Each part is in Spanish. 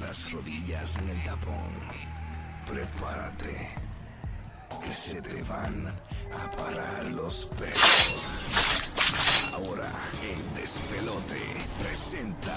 las rodillas en el tapón. Prepárate, que se te van a parar los pelos. Ahora, el despelote presenta.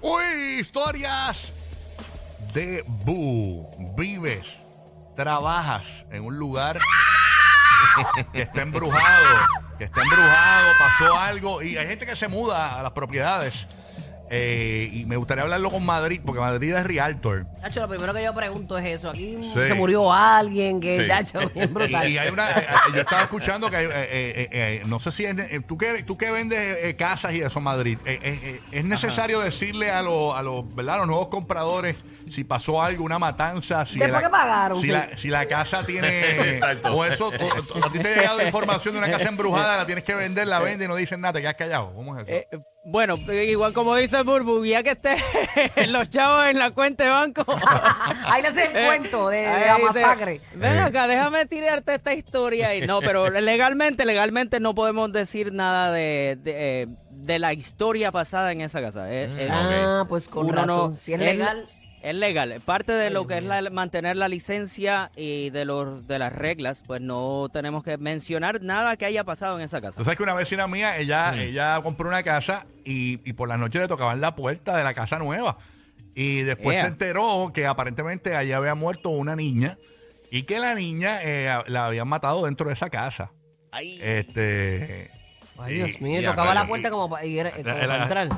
Uy, historias de Bu. Vives, trabajas en un lugar que está embrujado, que está embrujado, pasó algo y hay gente que se muda a las propiedades. Eh, y me gustaría hablarlo con Madrid, porque Madrid es realtor. Chacho, lo primero que yo pregunto es eso. Aquí Sí. se murió alguien que, Sí. chacho, bien brutal. Y, y hay una, eh, eh, yo estaba escuchando que hay, eh, eh, eh, no sé si es, eh, tú que tú que vendes eh, casas y eso en Madrid, eh, eh, eh, es necesario decirle a los a los, ¿verdad? a los nuevos compradores si pasó algo, una matanza, si Después la, que pagaron, si, sí. la, si la casa tiene Exacto. o eso, o- o a ti te ha llegado información de una casa embrujada, la tienes que vender, la vende y no dicen nada, te quedas callado. ¿Cómo es eso? Eh, bueno, igual como dice Burbu, ya que esté los chavos en la cuenta de banco. Ahí le hace el Eh, cuento de, la dice, masacre. Ven acá, déjame tirarte esta historia ahí. No, pero legalmente, legalmente no podemos decir nada de, de, eh, de la historia pasada en esa casa. Es- es- Ah, pues con uno razón. no- si es legal. Es legal. Parte de lo Ay, que es la- mantener la licencia y de los de las reglas, pues no tenemos que mencionar nada que haya pasado en esa casa. Tú sabes que una vecina mía, ella, ella compró una casa y, y por la noche le tocaban la puerta de la casa nueva. Y después se enteró que aparentemente allí había muerto una niña y que la niña eh, la habían matado dentro de esa casa. Este. Ay, Dios mío, y tocaba la puerta y- como para, y era- como La- para la- entrar.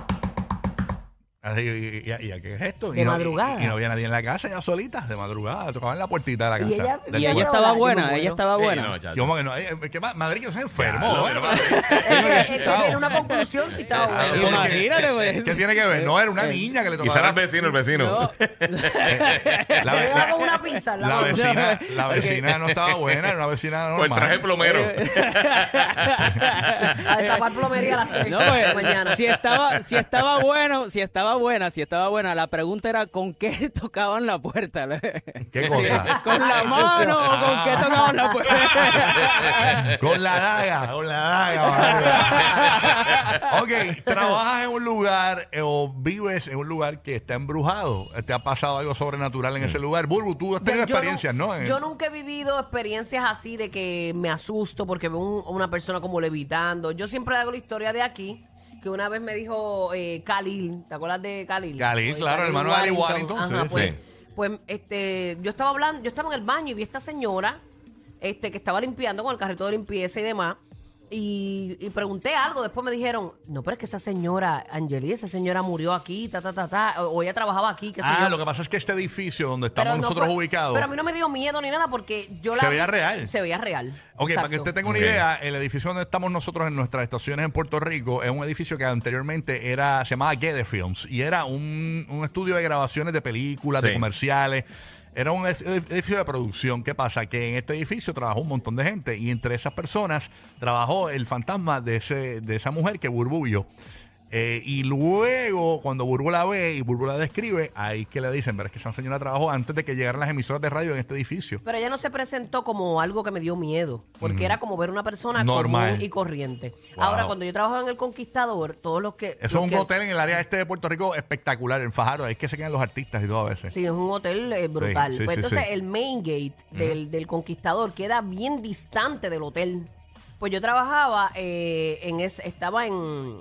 Así, y, y- y- ¿qué es esto? De y no, madrugada. Y, y no había nadie en la casa, ella solita, de madrugada, tocaban la puertita de la casa. Y ella- estaba buena, ella estaba Sí, buena. no. Yo, como que no, eh, que ma- Madrid que se enfermó. Ya, bueno, lo- Es que, es que tiene una conclusión si estaba bueno. Imagínate, pues. ¿Qué tiene que ver? No, era una niña que le Y tocaba será la el vecino, el vecino. No, La, una pizza en la vecina, la vecina no estaba buena, era una vecina O el normal. traje plomero. A destapar plomería a las 3 No, de la pues, mañana. si estaba, si estaba bueno, si estaba buena, si estaba buena, la pregunta era con qué tocaban la puerta. ¿Qué cosa? ¿Con la mano o con qué tocaban la puerta? con la daga, con la daga. ok, trabajas en un lugar eh, o vives en un lugar que está embrujado. ¿Te ha pasado algo sobrenatural en ese lugar? Burbu, tú has tenido Yo- experiencias, ¿no? En- Yo nunca he vivido experiencias así de que me asusto porque veo un- una persona como levitando. Yo siempre hago la historia de aquí, que una vez me dijo eh, Khalil, ¿te acuerdas de Khalil? Khalil, Oye, claro, hermano de Ali Warrington, Ajá, sí, pues, pues, este, yo estaba hablando, yo estaba en el baño y vi a esta señora este, que estaba limpiando con el carrito de limpieza y demás. Y, y pregunté algo, después me dijeron, no, pero es que esa señora, Angeli, esa señora murió aquí, ta, ta, ta, ta, o o ella trabajaba aquí, qué sé Ah, yo. lo que pasa es que este edificio donde estamos Pero no nosotros fue- ubicados. Pero a mí no me dio miedo ni nada porque yo la Se vi- veía real. Se veía real. Ok, para que Exacto. usted tenga una Ok. idea, el edificio donde estamos nosotros en nuestras estaciones en Puerto Rico es un edificio que anteriormente era se llamaba Gede Films y era un, un estudio de grabaciones de películas, de Sí. comerciales. Era un edificio de producción. ¿Qué pasa? Que en este edificio trabajó un montón de gente y entre esas personas trabajó el fantasma de, ese, de esa mujer que Burbu vio. Eh, y luego, cuando Burbu la ve y Burbu la describe, ahí que le dicen, pero es que esa señora trabajó antes de que llegaran las emisoras de radio en este edificio. Pero ella no se presentó como algo que me dio miedo, porque era como ver una persona Normal. común y corriente. Wow. Ahora, cuando yo trabajaba en El Conquistador, todos los que... Eso es un que- hotel en el área este de Puerto Rico espectacular, en Fajardo. Ahí es que se quedan los artistas y todo a veces. Sí, es un hotel eh, brutal. Sí, sí, Pues sí, entonces el main gate del, del Conquistador queda bien distante del hotel. Pues yo trabajaba eh, en ese, estaba en,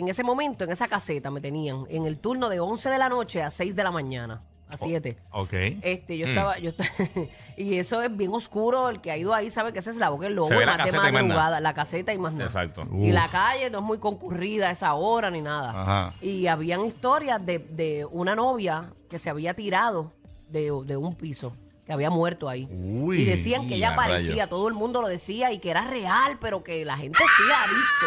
en ese momento, en esa caseta me tenían, en el turno de 11 de la noche a 6 de la mañana, a 7. Ok. Este, yo Mm. estaba, yo esta- y eso es bien oscuro. El que ha ido ahí sabe que esa es la boca del lobo, Se ve la más de caseta y más nada. madrugada, la caseta y más nada. Exacto. Y Uf. la calle no es muy concurrida a esa hora ni nada. Ajá. Y habían historias de, de una novia que se había tirado de, de un piso, que había muerto ahí. Uy, y decían que ella a aparecía, rayos. todo el mundo lo decía y que era real, pero que la gente sí la ha visto.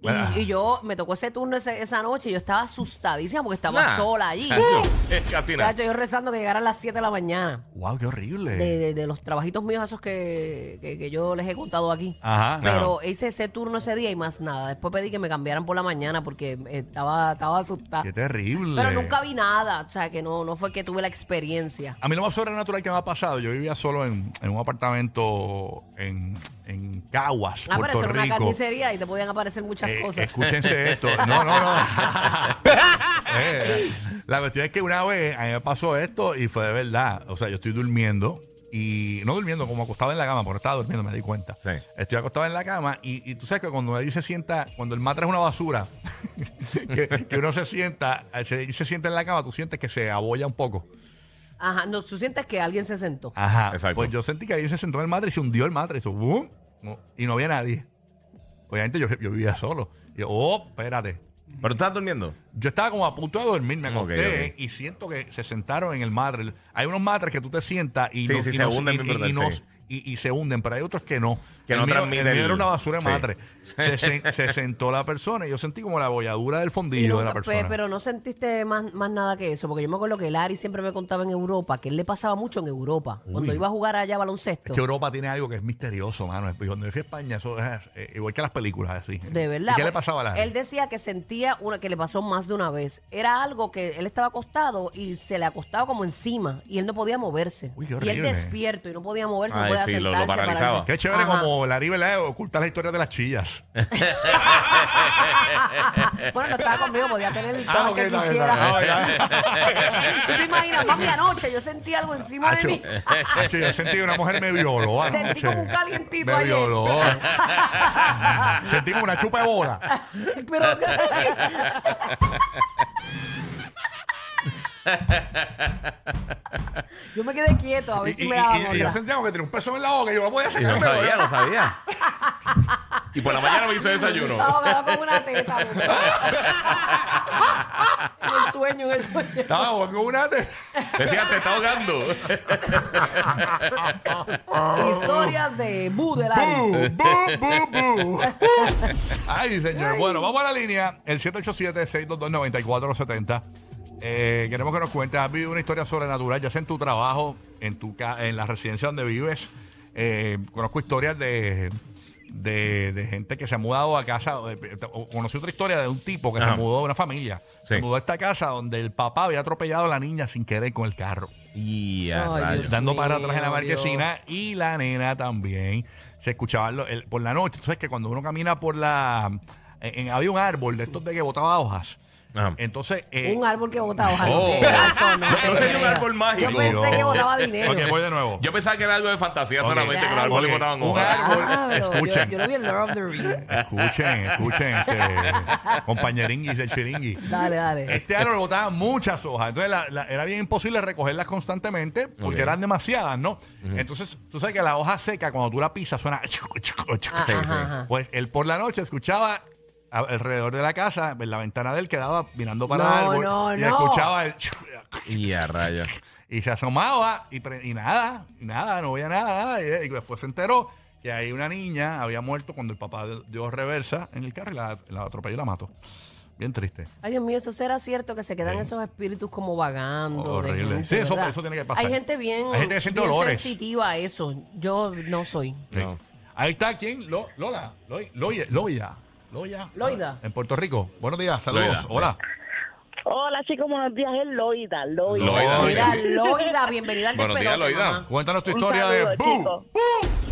Y, Bueno. y yo me tocó ese turno ese- esa noche y yo estaba asustadísima porque estaba Nah, sola allí. chacho, es casi nada. Chacho, yo rezando que llegaran las 7 de la mañana. Wow, qué horrible. De, de- de los trabajitos míos esos que, que- que yo les he contado aquí. Ajá. Pero hice ese turno ese día y más nada. Después pedí que me cambiaran por la mañana porque eh, estaba, estaba asustada. Qué terrible. Pero nunca vi nada. O sea, que no, no fue que tuve la experiencia. A mí lo más sobrenatural que me ha pasado, yo vivía solo en, en un apartamento en, en Caguas, Ah, pero Puerto eso era una Rico. carnicería y te podían aparecer muchas Eh, cosas. escúchense esto. No, no, no. Eh, la cuestión es que una vez a mí me pasó esto y fue de verdad. O sea, yo estoy durmiendo y no durmiendo, como acostado en la cama, porque estaba durmiendo, me di cuenta. Sí. Estoy acostado en la cama y, y tú sabes que cuando ahí se sienta, cuando el matre es una basura, que, que uno se sienta, eh, se, se sienta en la cama, tú sientes que se abolla un poco. Ajá, no, tú sientes que alguien se sentó. Ajá. Exacto. Pues yo sentí que ahí se sentó en el matre y se hundió el matre. Y, hizo ¡bum! No, y no había nadie. Obviamente yo, yo vivía solo. Y yo, oh, espérate. ¿Pero tú estás durmiendo? Yo estaba como a punto de dormir, me acosté y siento que se sentaron en el matre. Hay unos matres que tú te sientas y Sí, no, sí, y se no- y- y-. y- y se hunden, pero hay otros que no. Que el no mío, transmite el mío el- era una basura de sí. matre. Se, se- se sentó la persona y yo sentí como la bolladura del Y fondillo de la nunca- pe- persona. pero no sentiste más, más nada que eso, porque yo me acuerdo que Larry siempre me contaba en Europa, que él le pasaba mucho en Europa, cuando iba a jugar allá baloncesto. es que Europa tiene algo que es misterioso, mano. Y Cuando yo fui a España, eso es eh, igual que las películas, así. De verdad. ¿Y qué le pasaba a la Él decía que sentía una que le pasó más de una vez. Era algo que él estaba acostado y se le acostaba como encima y él no podía moverse. Uy, qué y él horrible. despierto y no podía moverse, no Sí, lo- paralizaba. Qué chévere Ajá. como Larry ¿verdad? oculta las historias de las chillas. bueno, no estaba conmigo, podía tener Ah, todo lo ok, que bien, quisiera. bien. Ah, ¿Tú te imaginas, mami, anoche yo sentí algo encima de mí? acho, yo sentí una mujer me violó anoche. Sentí como un calientito Me ayer. violó. sentí como una chupa de bola. Pero yo me quedé quieto a ver Y, si y- me y- daban y- y otra. yo sentía como que tenía un peso en la boca y yo no podía Y no sacarme. sabía, no sabía. Y por la mañana me hizo desayuno. Estaba ahogado con una teta. en el sueño, en el sueño. Estaba con una... te- Decía, te está ahogando. Historias de Bu de la Bu, bu, bu. Ay, señor. Bueno, vamos a la línea. El 787-622-9470. Eh, queremos que nos cuentes. ¿Has vivido una historia sobrenatural, ya sea en tu trabajo, en tu ca- en la residencia donde vives? Eh, conozco historias de, de, de gente que se ha mudado a casa. eh, o Conocí otra historia de un tipo que Ajá. se mudó de una familia. Sí. Se mudó a esta casa donde el papá había atropellado a la niña sin querer con el carro Y a Ay, rayos. Dios. dando para atrás en la Dios. marquesina y la nena también. Se escuchaba lo- el- por la noche. Tú sabes que cuando uno camina por la... en- en- había un árbol de estos de que botaba hojas. Ajá. Entonces... eh, Un árbol que botaba hojas. Oh. no sería un árbol mágico. Yo pensé que botaba dinero. Ok, voy de nuevo. Yo pensaba que era algo de fantasía Ok. solamente, que los árboles Ok, botaban un hojas. árbol. Ah, Escuchen. Yo, yo lo vi en Lord of the Rings. Escuchen, escuchen, este, compañeringuis del chiringui. Dale, dale. Este árbol botaba muchas hojas. Entonces la- la- era bien imposible recogerlas constantemente porque Ok. eran demasiadas, ¿no? Entonces, tú sabes que la hoja seca, cuando tú la pisas, suena. Ah, Sí, ajá, sí. ajá. Pues él por la noche escuchaba a- alrededor de la casa, en la ventana de él quedaba mirando para No, el árbol no, y no. escuchaba el Y a rayos. y se asomaba y, pre- y nada, y nada, no veía nada, nada. Y, y después se enteró que ahí una niña había muerto cuando el papá dio reversa en el carro y la, la atropelló y la mató. Bien triste. Ay, Dios mío, eso será cierto que se quedan Sí. esos espíritus como vagando. de Horrible. gente, Sí, eso- ¿verdad? eso tiene que pasar. Hay gente bien, Hay gente que siente bien olores. sensitiva a eso. Yo no soy. Sí. No. Ahí está, ¿quién? Lo- Lola. Loy- Loya. Loya. Loya. Loida. En Puerto Rico. Buenos días, saludos. Loida, sí. Hola. Hola chicos, buenos días, es Loida, Loida. Loida, Mira, sí. Loida, bienvenida al Buenos días, despelote, Loida. mamá. Cuéntanos tu Un historia saludo, de Boo.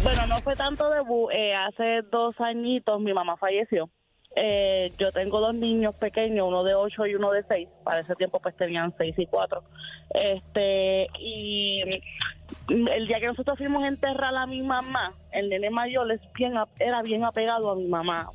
Bueno, no fue tanto de Bu, eh, hace dos añitos mi mamá falleció. Eh, yo tengo dos niños pequeños, uno de ocho y uno de seis. Para ese tiempo pues tenían seis y cuatro. Este, y el día que nosotros fuimos a enterrar a mi mamá, el nene mayor es bien, era bien apegado a mi mamá.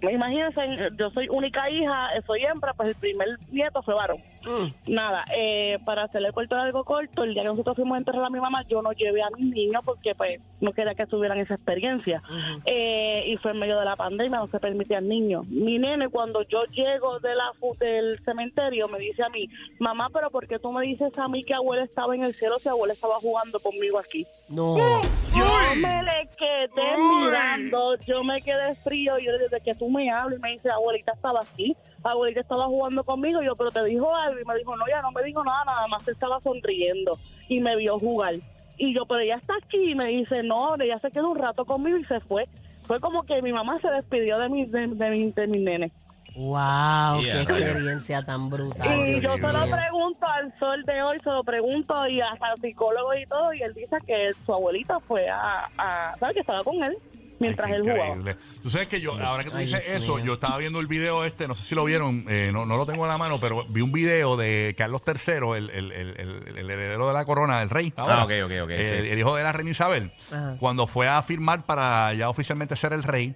Imagínense, yo soy única hija, soy hembra, pues el primer nieto fue varón. Mm. Nada, eh, para hacerle corto algo corto, el día que nosotros fuimos a enterrar a mi mamá, yo no llevé a mis niños porque pues no quería que tuvieran esa experiencia. Eh, y fue en medio de la pandemia, no se permitían niños. Mi nene, cuando yo llego de la del cementerio, me dice a mí, mamá, pero ¿por qué tú me dices a mí que abuela estaba en el cielo si abuela estaba jugando conmigo aquí? No. Yo me le quedé mirando, yo me quedé frío, yo desde que tú me hablas y me dice, abuelita estaba aquí, abuelita estaba jugando conmigo, yo, pero te dijo algo y me dijo, no, ya no me dijo nada, nada más se estaba sonriendo y me vio jugar. Y yo, pero ella está aquí y me dice, no, ella se quedó un rato conmigo y se fue. Fue como que mi mamá se despidió de mi, de, de mi, de mi nene. Wow, Yeah, qué experiencia tan brutal. Y Dios yo se lo mío. pregunto al sol de hoy, se lo pregunto y hasta al psicólogo y todo, y él dice que su abuelita fue a, a ¿sabes? Que estaba con él. Mientras Ay, él jugaba. increíble. Tú sabes que yo, ahora que tú Ay, dices Dios eso, mío. yo estaba viendo el video este, no sé si lo vieron, eh, no, no lo tengo en la mano, pero vi un video de Carlos III, el, el- el- el- el heredero de la corona, el rey. ahora, Ah, ok, ok, ok, El, sí. el hijo de la reina Isabel. Ajá. Cuando fue a firmar para ya oficialmente ser el rey,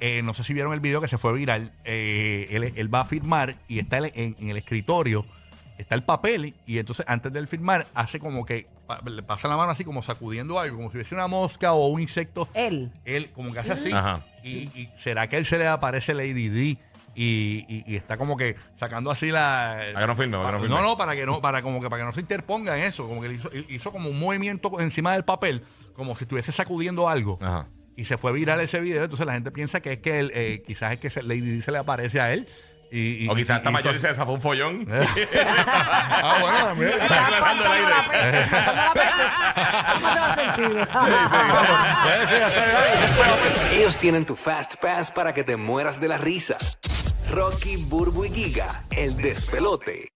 eh, no sé si vieron el video que se fue viral, eh, él, él va a firmar y está en, en el escritorio, está el papel y entonces antes de él firmar hace como que le pasa la mano así como sacudiendo algo, como si hubiese una mosca o un insecto Él. él como que hace así. Ajá. Y, y será que él se le aparece Lady D y, y- y está como que sacando así la. Para que no firme, para que no firme. No, no, para que no, para como que para que no se interponga en eso. Como que hizo, hizo como un movimiento encima del papel, como si estuviese sacudiendo algo. Ajá. Y se fue viral ese video. Entonces la gente piensa que es que él, eh, quizás es que Lady D se le aparece a él. Y, y- O quizás está hizo- mayor y se desafó un follón. ah, bueno, también. Estaba aclarando el aire. Ellos tienen tu Fast Pass para que te mueras de la risa. Rocky, Burbu y Giga, el despelote.